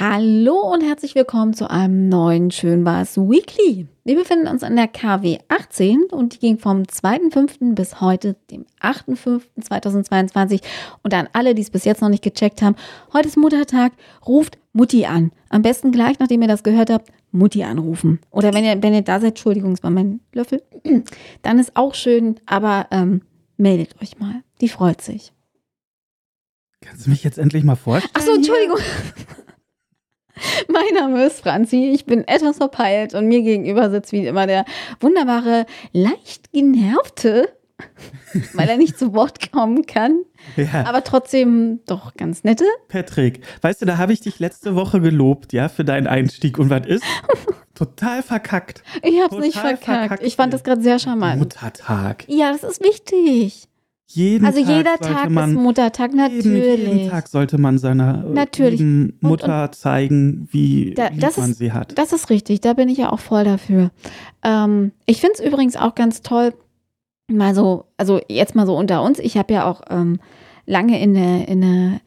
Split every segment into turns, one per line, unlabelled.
Hallo und herzlich willkommen zu einem neuen Schönwas Weekly. Wir befinden uns an der KW 18 und die ging vom 2.5. bis heute, dem 8.5.2022. Und an alle, die es bis jetzt noch nicht gecheckt haben, heute ist Muttertag, ruft Mutti an. Am besten gleich, nachdem ihr das gehört habt, Mutti anrufen. Oder wenn ihr, wenn ihr da seid, Entschuldigung, es war mein Löffel, dann ist auch schön, aber ähm, meldet euch mal. Die freut sich.
Kannst du mich jetzt endlich mal vorstellen?
Ach so, Entschuldigung. Mein Name ist Franzi, ich bin etwas verpeilt und mir gegenüber sitzt wie immer der wunderbare, leicht genervte, weil er nicht zu Wort kommen kann,
Ja.
aber trotzdem doch ganz nette.
Patrick, weißt du, da habe ich dich letzte Woche gelobt, ja, für deinen Einstieg. Und was ist? Total verkackt.
Ich hab's nicht
Total
verkackt.
verkackt
Ich fand das gerade sehr charmant.
Muttertag.
Ja, das ist wichtig.
Jeden
Also
Tag
jeder Tag
man,
ist Muttertag,
Jeden,
natürlich.
jeden Tag sollte man seiner äh,
Natürlich.
lieben
Und-
Mutter zeigen, wie
Da- das
man
ist-
sie hat.
Das ist richtig, da bin ich ja auch voll dafür. Ähm, ich finde es übrigens auch ganz toll, mal so, also jetzt mal so unter uns. Ich habe ja auch ähm, lange in der, in der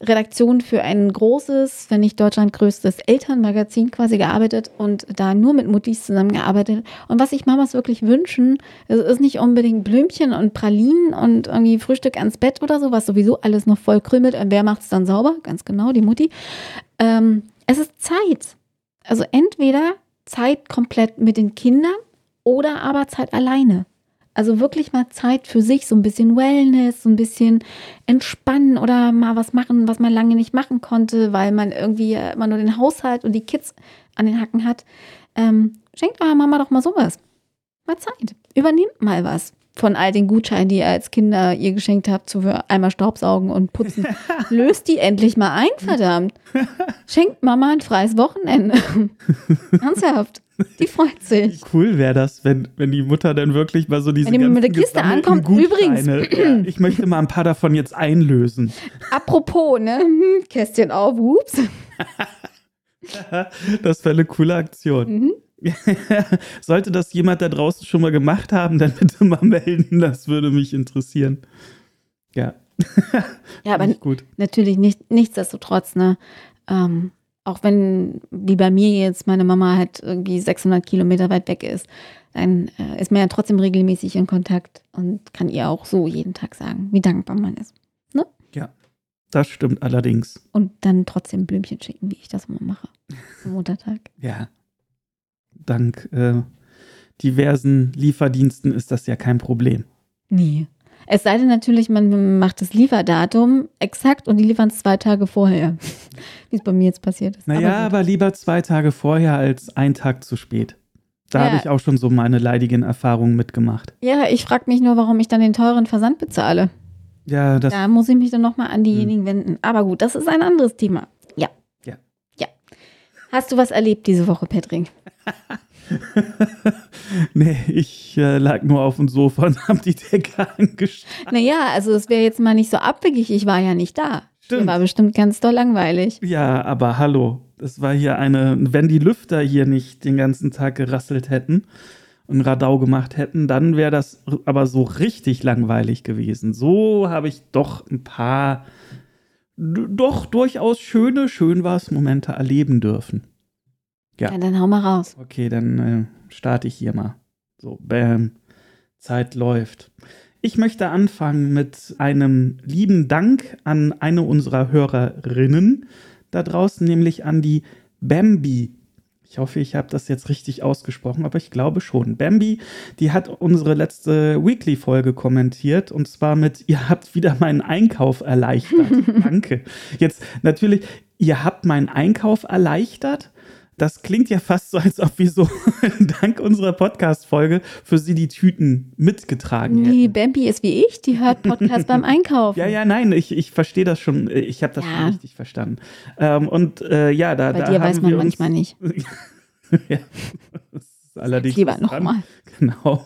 Redaktion für ein großes, wenn nicht Deutschland größtes Elternmagazin quasi gearbeitet und da nur mit Muttis zusammengearbeitet. Und was sich Mamas wirklich wünschen, es ist nicht unbedingt Blümchen und Pralinen und irgendwie Frühstück ans Bett oder so, was sowieso alles noch voll krümelt. Und wer macht es dann sauber? Ganz genau, die Mutti. Ähm, es ist Zeit. Also entweder Zeit komplett mit den Kindern oder aber Zeit alleine. Also wirklich mal Zeit für sich, so ein bisschen Wellness, so ein bisschen entspannen oder mal was machen, was man lange nicht machen konnte, weil man irgendwie immer nur den Haushalt und die Kids an den Hacken hat. Ähm, schenkt eurer Mama doch mal sowas. Mal Zeit. Übernehmt mal was von all den Gutscheinen, die ihr als Kinder ihr geschenkt habt, so für einmal Staubsaugen und putzen. Löst die endlich mal ein, verdammt. Schenkt Mama ein freies Wochenende. Ernsthaft. Die freut sich.
Wie cool wäre das, wenn, wenn die Mutter dann wirklich mal so diese
Wenn die mit der Kiste ankommt,
Gutscheine, ja, ich möchte mal ein paar davon jetzt einlösen.
Apropos, ne? Kästchen auf, ups.
Das wäre eine coole Aktion.
Mhm.
Sollte das jemand da draußen schon mal gemacht haben, dann bitte mal melden. Das würde mich interessieren. Ja.
Ja, aber
gut.
natürlich nicht, nichtsdestotrotz, ne? Ähm, auch wenn, wie bei mir jetzt, meine Mama halt irgendwie 600 Kilometer weit weg ist, dann äh, ist man ja trotzdem regelmäßig in Kontakt und kann ihr auch so jeden Tag sagen, wie dankbar man ist.
Das stimmt allerdings.
Und dann trotzdem Blümchen schicken, wie ich das immer mache. Am Muttertag.
Ja. Dank äh, diversen Lieferdiensten ist das ja kein Problem.
Nee. Es sei denn natürlich, man macht das Lieferdatum exakt und die liefern es zwei Tage vorher. Wie es bei mir jetzt passiert ist.
Naja,
gut.
aber, lieber zwei Tage vorher als ein Tag zu spät. Da
Ja.
habe ich auch schon so meine leidigen Erfahrungen mitgemacht.
Ja, ich frage mich nur, warum ich dann den teuren Versand bezahle.
Ja, das
Da muss ich mich dann nochmal an diejenigen wenden. Aber gut, das ist ein anderes Thema. Hast du was erlebt diese Woche, Patrick?
nee, ich äh, lag nur auf dem Sofa und habe die Decke angestarrt.
Naja, also es wäre jetzt mal nicht so abwegig. Ich war ja nicht da.
Stimmt.
War bestimmt ganz doll langweilig.
Ja, aber hallo, das war hier eine, wenn die Lüfter hier nicht den ganzen Tag gerasselt hätten und Radau gemacht hätten, dann wäre das aber so richtig langweilig gewesen. So habe ich doch ein paar, doch durchaus schöne, schön war's Momente erleben dürfen. Ja.
Ja, dann hau mal raus.
Okay, dann äh, starte ich hier mal. So, bam. Zeit läuft. Ich möchte anfangen mit einem lieben Dank an eine unserer Hörerinnen da draußen, nämlich an die Bambi. Ich hoffe, ich habe das jetzt richtig ausgesprochen, aber ich glaube schon. Bambi, die hat unsere letzte Weekly-Folge kommentiert und zwar mit, ihr habt wieder meinen Einkauf erleichtert. Danke. Jetzt natürlich, ihr habt meinen Einkauf erleichtert. Das klingt ja fast so, als ob wir so dank unserer Podcast-Folge für sie die Tüten mitgetragen
Nee,
hätten.
Bambi ist wie ich, die hört Podcast beim Einkaufen.
Ja, ja, nein, ich, ich verstehe das schon. Ich habe das
Ja.
schon richtig verstanden. Ähm, und äh, ja, da,
Bei
da
dir weiß man manchmal nicht.
ja, allerdings
Lieber nochmal.
Genau.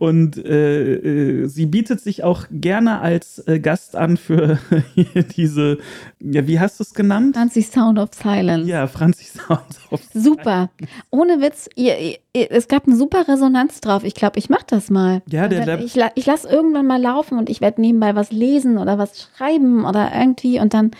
Und äh, äh, sie bietet sich auch gerne als äh, Gast an für diese, ja, wie hast du es genannt?
Franzi Sound of Silence.
Ja, Franzi Sounds of
Super. Ohne Witz, ihr, ihr, es gab eine super Resonanz drauf. Ich glaube, ich mache das mal.
Ja, der
dann-
Lab-
ich, ich lasse irgendwann mal laufen und ich werde nebenbei was lesen oder was schreiben oder irgendwie und dann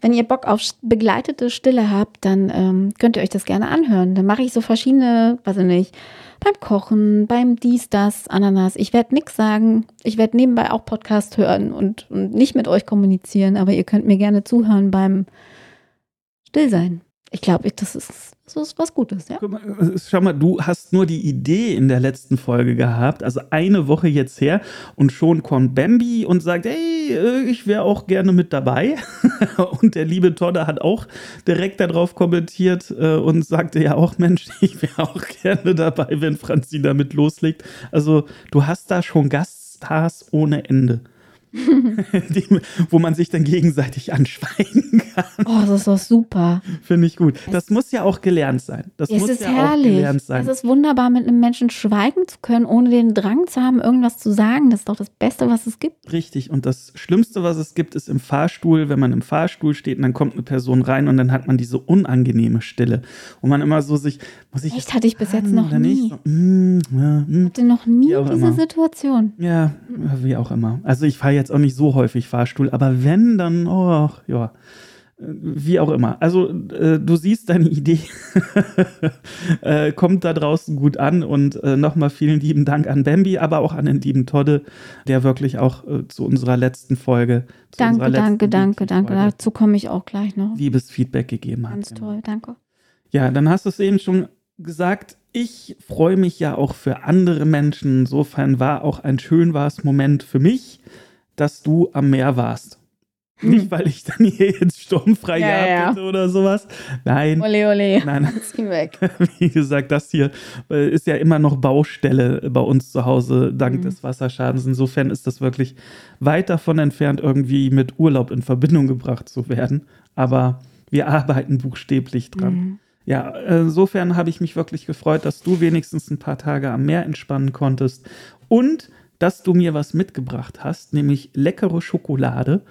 wenn ihr Bock auf begleitete Stille habt, dann ähm, könnt ihr euch das gerne anhören. Dann mache ich so verschiedene, weiß ich nicht, beim Kochen, beim dies, das, Ananas. Ich werde nichts sagen. Ich werde nebenbei auch Podcast hören und, und nicht mit euch kommunizieren, aber ihr könnt mir gerne zuhören beim Stillsein. Ich glaube, das ist, das ist was Gutes, ja.
Äh, schau mal, du hast nur die Idee in der letzten Folge gehabt, also eine Woche jetzt her, und schon kommt Bambi und sagt, hey, äh, ich wäre auch gerne mit dabei. und der liebe Todde hat auch direkt darauf kommentiert äh, und sagte ja auch, Mensch, ich wäre auch gerne dabei, wenn Franzi damit loslegt. Also du hast da schon Gaststars ohne Ende. die, wo man sich dann gegenseitig anschweigen kann.
Oh, das ist doch super.
Finde ich gut. Das es muss ja auch gelernt sein. Das
es
muss
ist
ja
herrlich.
auch gelernt sein.
Es ist wunderbar, mit einem Menschen schweigen zu können, ohne den Drang zu haben, irgendwas zu sagen. Das ist doch das Beste, was es gibt.
Richtig. Und das Schlimmste, was es gibt, ist im Fahrstuhl, wenn man im Fahrstuhl steht und dann kommt eine Person rein und dann hat man diese unangenehme Stille. Und man immer so sich, muss ich.
Echt hatte ich bis jetzt noch nie.
So, mm, ja, mm,
hatte noch nie diese immer. Situation.
Ja, wie auch immer. Also ich fahre jetzt auch nicht so häufig Fahrstuhl, aber wenn, dann, oh, ja wie auch immer. Also äh, du siehst, deine Idee äh, kommt da draußen gut an und äh, nochmal vielen lieben Dank an Bambi, aber auch an den lieben Todde, der wirklich auch äh, zu unserer letzten Folge.
Danke, letzten danke, danke, danke. Dazu komme ich auch gleich noch.
Liebes Feedback gegeben
hat. Ganz genau. toll, danke.
Ja, dann hast du es eben schon gesagt. Ich freue mich ja auch für andere Menschen. Insofern war auch ein schön war's Moment für mich dass du am Meer warst. Hm. Nicht, weil ich dann hier jetzt sturmfrei ja, gehabt ja. hätte oder sowas. Nein.
Ole, ole.
Nein. weg. Wie gesagt, das hier ist ja immer noch Baustelle bei uns zu Hause, dank mhm. des Wasserschadens. Insofern ist das wirklich weit davon entfernt, irgendwie mit Urlaub in Verbindung gebracht zu werden. Aber wir arbeiten buchstäblich dran. Mhm. Ja, insofern habe ich mich wirklich gefreut, dass du wenigstens ein paar Tage am Meer entspannen konntest. Und dass du mir was mitgebracht hast, nämlich leckere Schokolade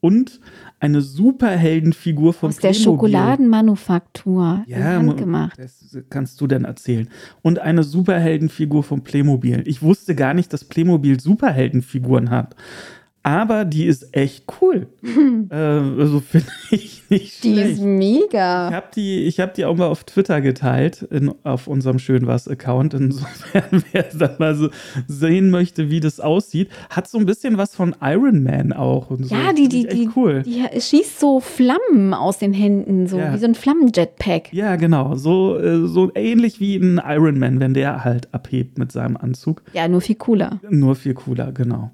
und eine Superheldenfigur von
Aus Playmobil. der Schokoladenmanufaktur.
Ja, handgemacht. Das kannst du denn erzählen. Und eine Superheldenfigur von Playmobil. Ich wusste gar nicht, dass Playmobil Superheldenfiguren hat aber die ist echt cool. äh, also finde ich nicht
Die schlecht. ist mega.
Ich habe die, hab die auch mal auf Twitter geteilt, in, auf unserem Schönwas-Account. Insofern, wer dann mal so sehen möchte, wie das aussieht, hat so ein bisschen was von Iron Man auch. Und so.
Ja, die, die, die, cool. die schießt so Flammen aus den Händen, so ja. wie so ein Flammenjetpack.
Ja, genau. So, äh, so ähnlich wie ein Iron Man, wenn der halt abhebt mit seinem Anzug.
Ja, nur viel cooler.
Nur viel cooler, genau.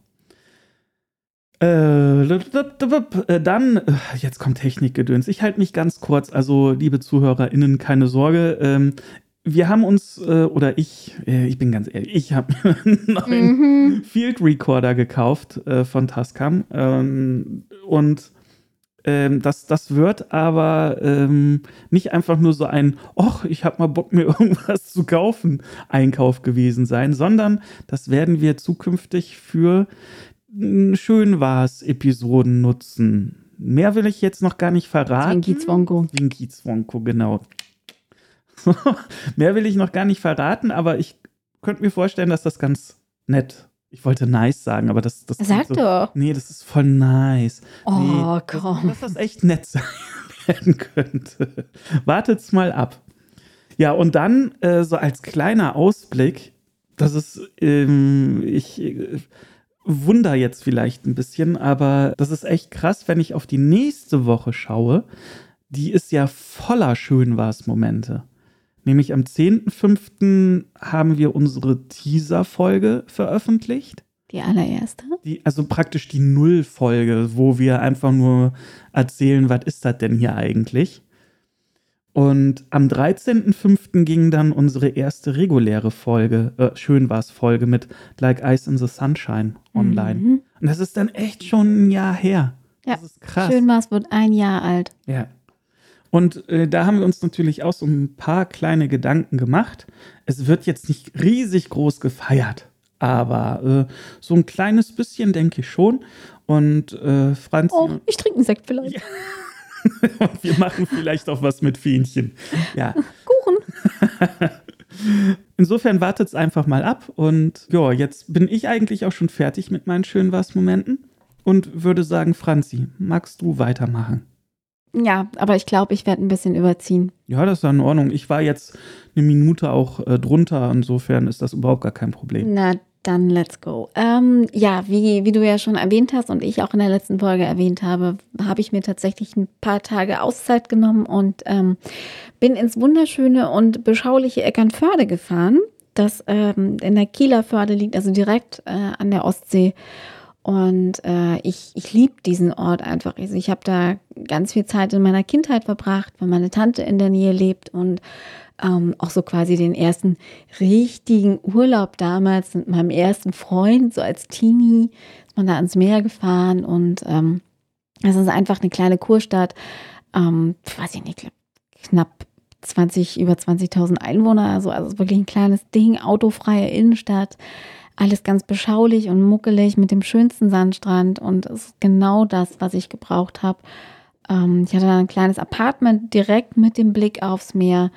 Äh, dann, äh, jetzt kommt Technikgedöns. Ich halte mich ganz kurz. Also, liebe ZuhörerInnen, keine Sorge. Ähm, wir haben uns, äh, oder ich, äh, ich bin ganz ehrlich, ich habe einen neuen mhm. Field Recorder gekauft von Tascam. Ähm, und ähm, das, das wird aber ähm, nicht einfach nur so ein, ach, ich habe mal Bock, mir irgendwas zu kaufen, Einkauf gewesen sein, sondern das werden wir zukünftig für schön war es, Episoden nutzen. Mehr will ich jetzt noch gar nicht verraten.
Zwinki Zwonko.
Zwinki Zwonko, genau. Mehr will ich noch gar nicht verraten, aber ich könnte mir vorstellen, dass das ganz nett. Ich wollte nice sagen, aber das. das
Sag
so,
doch.
Nee, das ist voll nice.
Oh,
nee,
komm.
Dass, dass das echt nett sein werden könnte. Wartet's mal ab. Ja, und dann äh, so als kleiner Ausblick, das ist, ähm, ich. Äh, wunder jetzt vielleicht ein bisschen, aber das ist echt krass, wenn ich auf die nächste Woche schaue. Die ist ja voller Schönwas-Momente. Nämlich am 10.05. haben wir unsere Teaser-Folge veröffentlicht.
Die allererste?
Die, also praktisch die Null-Folge, wo wir einfach nur erzählen, was ist das denn hier eigentlich? Und am 13.05. ging dann unsere erste reguläre Folge, äh, schön war's Folge mit Like Ice in the Sunshine online. Mhm. Und das ist dann echt schon ein Jahr her. Ja, das ist krass.
Schön war's wird ein Jahr alt.
Ja. Und äh, da haben wir uns natürlich auch so ein paar kleine Gedanken gemacht. Es wird jetzt nicht riesig groß gefeiert, aber äh, so ein kleines bisschen denke ich schon. Und äh, Franz.
Oh, ich trinke einen Sekt vielleicht. Ja.
Und wir machen vielleicht auch was mit Fähnchen. Ja.
Kuchen.
Insofern wartet es einfach mal ab. Und ja, jetzt bin ich eigentlich auch schon fertig mit meinen schönen Was-Momenten und würde sagen, Franzi, magst du weitermachen?
Ja, aber ich glaube, ich werde ein bisschen überziehen.
Ja, das ist in Ordnung. Ich war jetzt eine Minute auch äh, drunter, insofern ist das überhaupt gar kein Problem.
Na, dann let's go. Ähm, ja, wie, wie du ja schon erwähnt hast und ich auch in der letzten Folge erwähnt habe, habe ich mir tatsächlich ein paar Tage Auszeit genommen und ähm, bin ins wunderschöne und beschauliche Eckernförde gefahren, das ähm, in der Kieler Förde liegt, also direkt äh, an der Ostsee. Und äh, ich, ich liebe diesen Ort einfach. Also ich habe da ganz viel Zeit in meiner Kindheit verbracht, weil meine Tante in der Nähe lebt und ähm, auch so quasi den ersten richtigen Urlaub damals mit meinem ersten Freund, so als Teenie, ist man da ans Meer gefahren und ähm, es ist einfach eine kleine Kurstadt, ähm, weiß ich nicht, knapp 20, über 20.000 Einwohner, also, also wirklich ein kleines Ding, autofreie Innenstadt, alles ganz beschaulich und muckelig mit dem schönsten Sandstrand und es ist genau das, was ich gebraucht habe. Ähm, ich hatte ein kleines Apartment direkt mit dem Blick aufs Meer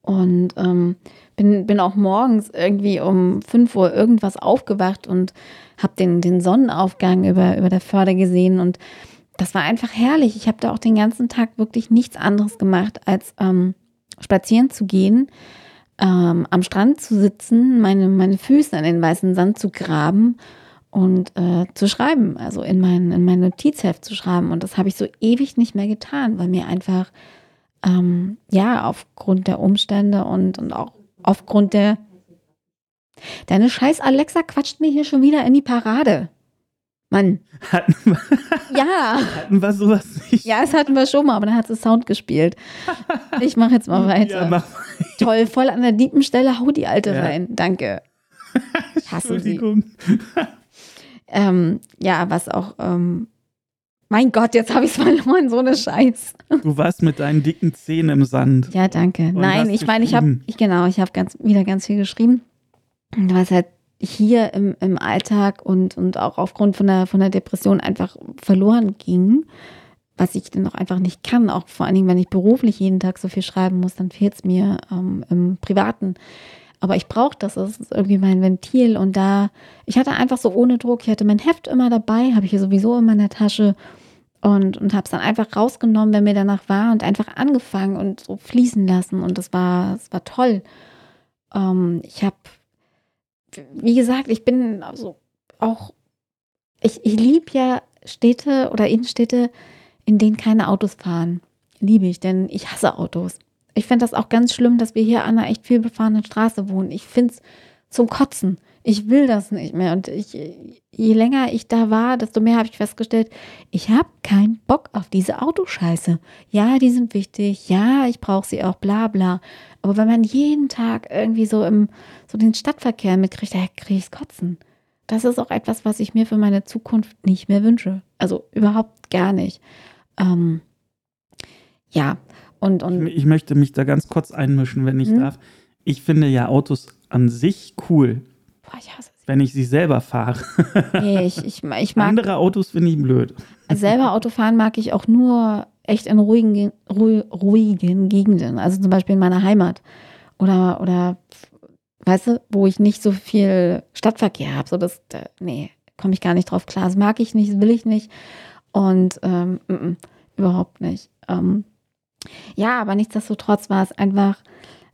und ähm, bin, bin auch morgens irgendwie um 5 Uhr irgendwas aufgewacht und habe den, den Sonnenaufgang über, über der Förde gesehen. Und das war einfach herrlich. Ich habe da auch den ganzen Tag wirklich nichts anderes gemacht, als ähm, spazieren zu gehen, ähm, am Strand zu sitzen, meine, meine Füße in den weißen Sand zu graben und äh, zu schreiben, also in mein, in mein Notizheft zu schreiben. Und das habe ich so ewig nicht mehr getan, weil mir einfach ähm, ja, aufgrund der Umstände und, und auch aufgrund der. Deine scheiß Alexa quatscht mir hier schon wieder in die Parade. Mann.
Hatten wir,
ja.
hatten wir sowas nicht?
Ja, das hatten wir schon mal, aber dann hat sie Sound gespielt. Ich mache jetzt mal weiter.
Ja, mach
Toll, voll an der diepen Stelle, hau die Alte
Ja.
rein. Danke.
Entschuldigung.
Ähm, ja, was auch. Ähm, mein Gott, jetzt habe ich es verloren, so eine Scheiß.
Du warst mit deinen dicken Zähnen im Sand.
Ja, danke.
Und
Nein, ich meine, ich habe, ich, genau, ich habe ganz, wieder ganz viel geschrieben. Was halt hier im, im Alltag und, und auch aufgrund von der, von der Depression einfach verloren ging, was ich dann auch einfach nicht kann. Auch vor allen Dingen, wenn ich beruflich jeden Tag so viel schreiben muss, dann fehlt es mir ähm, im Privaten. Aber ich brauche das, das ist irgendwie mein Ventil. Und da, ich hatte einfach so ohne Druck, ich hatte mein Heft immer dabei, habe ich hier sowieso in meiner Tasche und, und habe es dann einfach rausgenommen, wenn mir danach war und einfach angefangen und so fließen lassen. Und das war, das war toll. Ähm, ich habe, wie gesagt, ich bin also auch, ich, ich liebe ja Städte oder Innenstädte, in denen keine Autos fahren. Liebe ich, denn ich hasse Autos. Ich finde das auch ganz schlimm, dass wir hier an einer echt viel befahrenen Straße wohnen. Ich finde es zum Kotzen. Ich will das nicht mehr. Und ich, je länger ich da war, desto mehr habe ich festgestellt, ich habe keinen Bock auf diese Autoscheiße. Ja, die sind wichtig. Ja, ich brauche sie auch, bla bla. Aber wenn man jeden Tag irgendwie so im so den Stadtverkehr mitkriegt, da kriege ich Kotzen. Das ist auch etwas, was ich mir für meine Zukunft nicht mehr wünsche. Also überhaupt gar nicht. Ähm, ja, und, und
Ich möchte mich da ganz kurz einmischen, wenn ich
Mhm.
darf. Ich finde ja Autos an sich cool,
boah, ich hasse
wenn ich sie selber fahre.
sie. Nee, ich, ich, ich mag
Andere Autos finde ich blöd.
selber Autofahren mag ich auch nur echt in ruhigen, ruhi- ruhigen Gegenden. Also zum Beispiel in meiner Heimat. Oder, oder weißt du, wo ich nicht so viel Stadtverkehr habe. So das, da, nee, komme ich gar nicht drauf klar. Das mag ich nicht, das will ich nicht. Und ähm, mm, mm, überhaupt nicht. Ähm, ja, aber nichtsdestotrotz war es einfach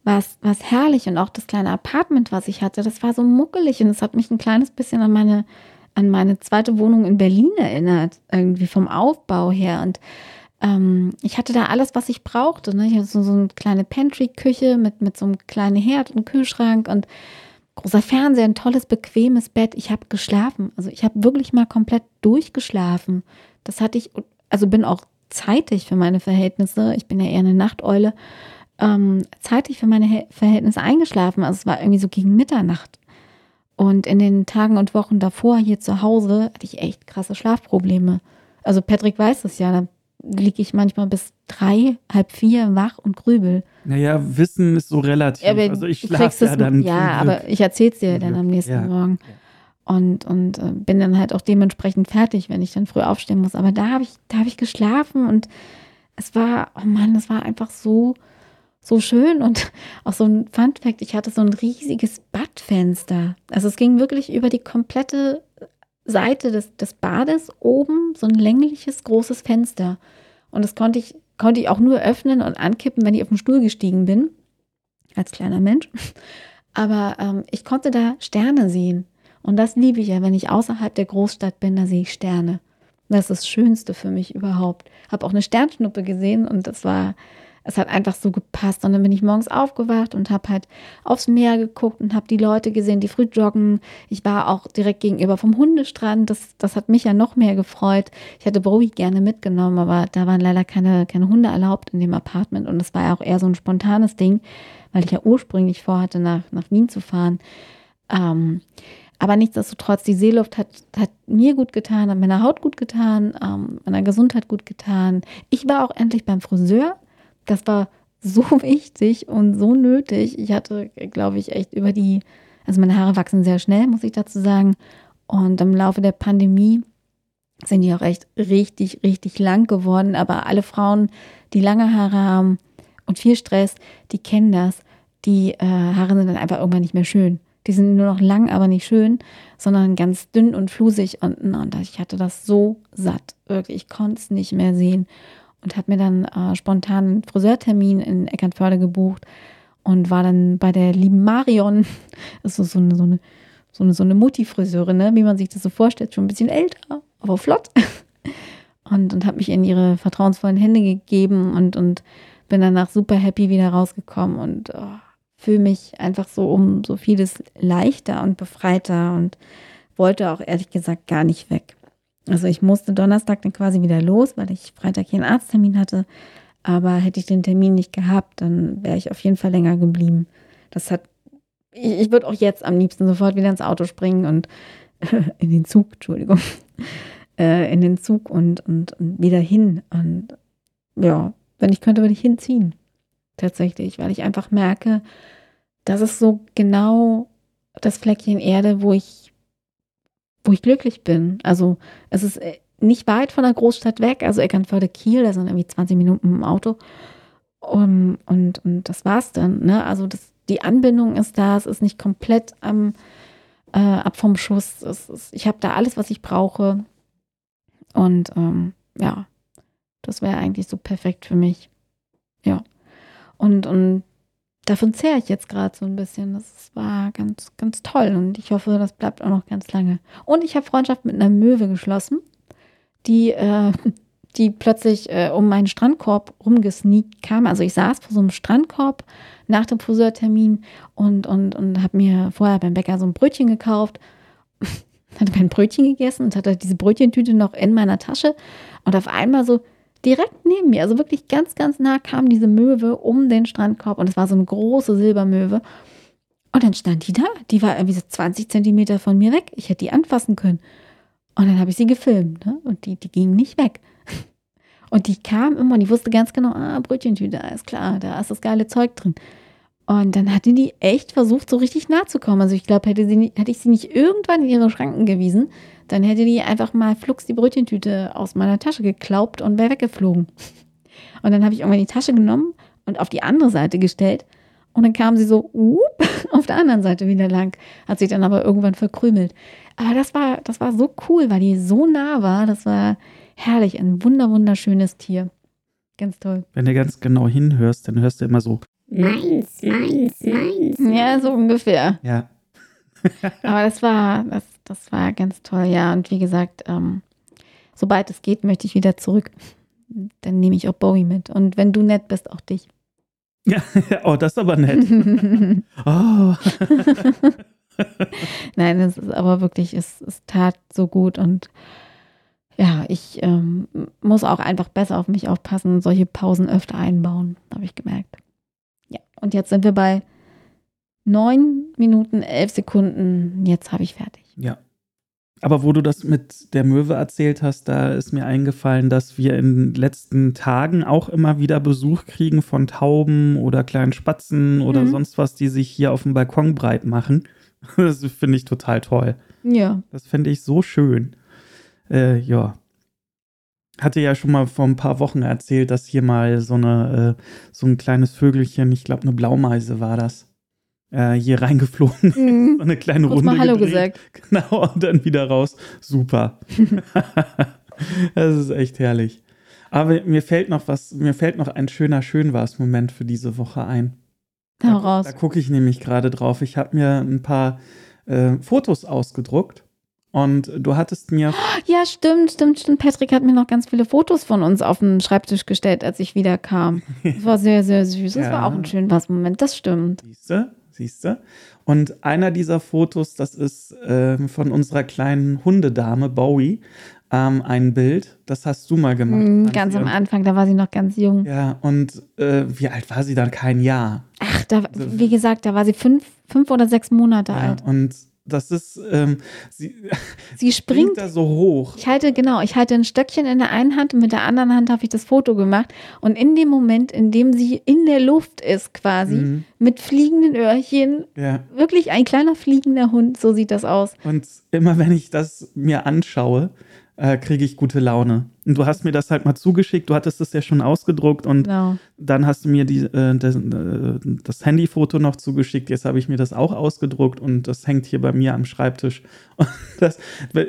was, was herrlich und auch das kleine Apartment, was ich hatte, das war so muckelig und es hat mich ein kleines bisschen an meine, an meine zweite Wohnung in Berlin erinnert, irgendwie vom Aufbau her. Und ähm, ich hatte da alles, was ich brauchte. Ne? Ich hatte so, so eine kleine Pantry-Küche mit, mit so einem kleinen Herd und Kühlschrank und großer Fernseher, ein tolles, bequemes Bett. Ich habe geschlafen. Also ich habe wirklich mal komplett durchgeschlafen. Das hatte ich, also bin auch zeitig für meine Verhältnisse. Ich bin ja eher eine Nachteule. Ähm, zeitig für meine Verhältnisse eingeschlafen. Also es war irgendwie so gegen Mitternacht. Und in den Tagen und Wochen davor hier zu Hause hatte ich echt krasse Schlafprobleme. Also Patrick weiß es ja, da liege ich manchmal bis drei, halb vier wach und grübel.
Naja, Wissen ist so relativ.
Ja, aber
also ich schlafe
es
ja dann.
Ja, aber ich erzähle es dir dann am nächsten
ja.
Morgen. Und, und äh, bin dann halt auch dementsprechend fertig, wenn ich dann früh aufstehen muss. Aber da habe ich, da habe ich geschlafen und es war, oh Mann, es war einfach so, so schön. Und auch so ein Fun Fact, ich hatte so ein riesiges Badfenster. Also es ging wirklich über die komplette Seite des, des Bades oben, so ein längliches, großes Fenster. Und das konnte ich konnte ich auch nur öffnen und ankippen, wenn ich auf den Stuhl gestiegen bin, als kleiner Mensch. Aber ähm, ich konnte da Sterne sehen. Und das liebe ich ja, wenn ich außerhalb der Großstadt bin, da sehe ich Sterne. Das ist das Schönste für mich überhaupt. Habe auch eine Sternschnuppe gesehen und das war, es hat einfach so gepasst. Und dann bin ich morgens aufgewacht und habe halt aufs Meer geguckt und habe die Leute gesehen, die früh joggen. Ich war auch direkt gegenüber vom Hundestrand. Das, das hat mich ja noch mehr gefreut. Ich hätte Bowie gerne mitgenommen, aber da waren leider keine, keine Hunde erlaubt in dem Apartment. Und das war ja auch eher so ein spontanes Ding, weil ich ja ursprünglich vorhatte, nach, nach Wien zu fahren. Ähm, aber nichtsdestotrotz, die Seeluft hat, hat mir gut getan, hat meiner Haut gut getan, ähm, meiner Gesundheit gut getan. Ich war auch endlich beim Friseur. Das war so wichtig und so nötig. Ich hatte, glaube ich, echt über die, also meine Haare wachsen sehr schnell, muss ich dazu sagen. Und im Laufe der Pandemie sind die auch echt richtig, richtig lang geworden. Aber alle Frauen, die lange Haare haben und viel Stress, die kennen das. Die äh, Haare sind dann einfach irgendwann nicht mehr schön. Die sind nur noch lang, aber nicht schön, sondern ganz dünn und flusig unten. Und ich hatte das so satt. Wirklich, ich konnte es nicht mehr sehen. Und habe mir dann äh, spontan einen Friseurtermin in Eckernförde gebucht und war dann bei der lieben Marion. Das ist so eine, so eine, so eine, so eine Mutti-Friseurin, ne? wie man sich das so vorstellt. Schon ein bisschen älter, aber flott. Und, und habe mich in ihre vertrauensvollen Hände gegeben und, und bin danach super happy wieder rausgekommen. Und oh, fühle mich einfach so um so vieles leichter und befreiter und wollte auch ehrlich gesagt gar nicht weg. Also ich musste Donnerstag dann quasi wieder los, weil ich Freitag hier einen Arzttermin hatte. Aber hätte ich den Termin nicht gehabt, dann wäre ich auf jeden Fall länger geblieben. Das hat, ich, ich würde auch jetzt am liebsten sofort wieder ins Auto springen und in den Zug, Entschuldigung, äh, in den Zug und, und, und wieder hin. Und ja, wenn ich könnte, würde ich hinziehen tatsächlich, weil ich einfach merke, das ist so genau das Fleckchen Erde, wo ich, wo ich glücklich bin. Also es ist äh, nicht weit von der Großstadt weg, also Eckernförde Kiel, da sind irgendwie 20 Minuten im Auto. Um, und, und das war's dann. Ne? Also das, die Anbindung ist da, es ist nicht komplett am, äh, ab vom Schuss. Ist, ich habe da alles, was ich brauche. Und ähm, ja, das wäre eigentlich so perfekt für mich. Ja. Und, und davon zehre ich jetzt gerade so ein bisschen. Das war ganz, ganz toll und ich hoffe, das bleibt auch noch ganz lange. Und ich habe Freundschaft mit einer Möwe geschlossen, die, äh, die plötzlich äh, um meinen Strandkorb rumgesneakt kam. Also ich saß vor so einem Strandkorb nach dem Friseurtermin und, und, und habe mir vorher beim Bäcker so ein Brötchen gekauft. hatte mein Brötchen gegessen und hatte diese Brötchentüte noch in meiner Tasche. Und auf einmal so direkt neben mir, also wirklich ganz, ganz nah kam diese Möwe um den Strandkorb und es war so eine große Silbermöwe. Und dann stand die da, die war irgendwie so 20 Zentimeter von mir weg. Ich hätte die anfassen können. Und dann habe ich sie gefilmt ne? und die, die ging nicht weg. Und die kam immer und ich wusste ganz genau, ah, Brötchentüte, alles klar, da ist das geile Zeug drin. Und dann hatte die echt versucht, so richtig nah zu kommen. Also ich glaube, hätte, hätte ich sie nicht irgendwann in ihre Schranken gewiesen, dann hätte die einfach mal flugs die Brötchentüte aus meiner Tasche geklaubt und wäre weggeflogen. Und dann habe ich irgendwann die Tasche genommen und auf die andere Seite gestellt. Und dann kam sie so uh, auf der anderen Seite wieder lang, hat sich dann aber irgendwann verkrümelt. Aber das war, das war so cool, weil die so nah war. Das war herrlich, ein wunder wunderschönes Tier. Ganz toll.
Wenn du ganz genau hinhörst, dann hörst du immer so
Meins, meins, meins. Ja, so ungefähr.
Ja.
aber das war, das, das war ganz toll, ja. Und wie gesagt, ähm, sobald es geht, möchte ich wieder zurück. Dann nehme ich auch Bowie mit. Und wenn du nett bist, auch dich.
Ja, oh, das ist aber nett. oh.
Nein, es ist aber wirklich, es, es tat so gut und ja, ich ähm, muss auch einfach besser auf mich aufpassen und solche Pausen öfter einbauen, habe ich gemerkt. Und jetzt sind wir bei 9 Minuten, 11 Sekunden. Jetzt habe ich fertig.
Ja. Aber wo du das mit der Möwe erzählt hast, da ist mir eingefallen, dass wir in den letzten Tagen auch immer wieder Besuch kriegen von Tauben oder kleinen Spatzen oder mhm. sonst was, die sich hier auf dem Balkon breit machen. Das finde ich total toll.
Ja.
Das finde ich so schön. Äh, ja. Hatte ja schon mal vor ein paar Wochen erzählt, dass hier mal so eine, äh, so ein kleines Vögelchen, ich glaube eine Blaumeise war das, äh, hier reingeflogen. Mhm. so eine kleine Kurz Runde.
Mal Hallo gedreht. gesagt.
Genau, und dann wieder raus. Super. das ist echt herrlich. Aber mir fällt noch was, mir fällt noch ein schöner Schönwars-Moment für diese Woche ein. Da,
raus.
da gucke ich nämlich gerade drauf. Ich habe mir ein paar äh, Fotos ausgedruckt und du hattest mir
Ja, stimmt, stimmt, stimmt. Patrick hat mir noch ganz viele Fotos von uns auf den Schreibtisch gestellt, als ich wieder kam. Das war sehr, sehr süß. Das
Ja.
war auch ein schöner Moment, das stimmt.
Siehste, siehste. Und einer dieser Fotos, das ist ähm, von unserer kleinen Hundedame Bowie, ähm, ein Bild. Das hast du mal gemacht.
Mhm, ganz am Anfang, da war sie noch ganz jung.
Ja, und äh, wie alt war sie dann? Kein Jahr.
Ach, da, wie gesagt, da war sie fünf, fünf oder sechs Monate
Ja,
alt.
und das ist, ähm, sie
Sie
springt
springt.
da so hoch.
Ich halte, genau, ich halte ein Stöckchen in der einen Hand und mit der anderen Hand habe ich das Foto gemacht. Und in dem Moment, in dem sie in der Luft ist, quasi,
Mhm.
mit fliegenden Öhrchen,
Ja,
wirklich ein kleiner fliegender Hund, so sieht das aus.
und immer wenn ich das mir anschaue, äh, kriege ich gute Laune. Und du hast mir das halt mal zugeschickt, du hattest es ja schon ausgedruckt und
Genau.
dann hast du mir die, äh, das, äh, das Handyfoto noch zugeschickt. Jetzt habe ich mir das auch ausgedruckt und das hängt hier bei mir am Schreibtisch. Das,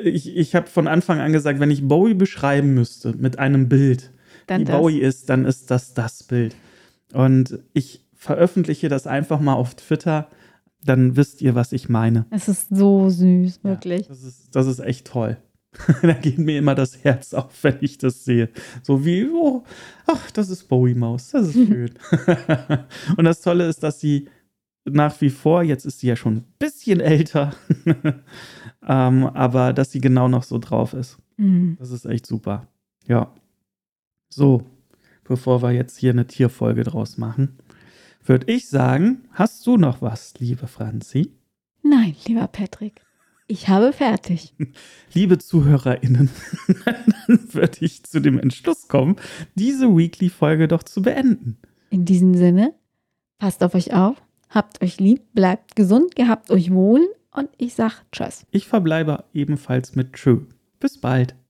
ich ich habe von Anfang an gesagt, wenn ich Bowie beschreiben müsste mit einem Bild,
Dann
wie
das.
Bowie ist, dann ist das das Bild. Und ich veröffentliche das einfach mal auf Twitter, dann wisst ihr, was ich meine.
Es ist so süß, wirklich.
Ja, das, ist, das ist echt toll. da geht mir immer das Herz auf, wenn ich das sehe. So wie, oh, ach, das ist Bowie-Maus, das ist schön. Und das Tolle ist, dass sie nach wie vor, jetzt ist sie ja schon ein bisschen älter, ähm, aber dass sie genau noch so drauf ist.
Mhm.
Das ist echt super. Ja. So, bevor wir jetzt hier eine Tierfolge draus machen, würde ich sagen, hast du noch was, liebe Franzi?
Nein, lieber Patrick, ich habe fertig.
Liebe ZuhörerInnen, dann würde ich zu dem Entschluss kommen, diese Weekly-Folge doch zu beenden.
In diesem Sinne, passt auf euch auf, habt euch lieb, bleibt gesund, gehabt euch wohl und ich sag Tschüss.
Ich verbleibe ebenfalls mit Tschö. Bis bald.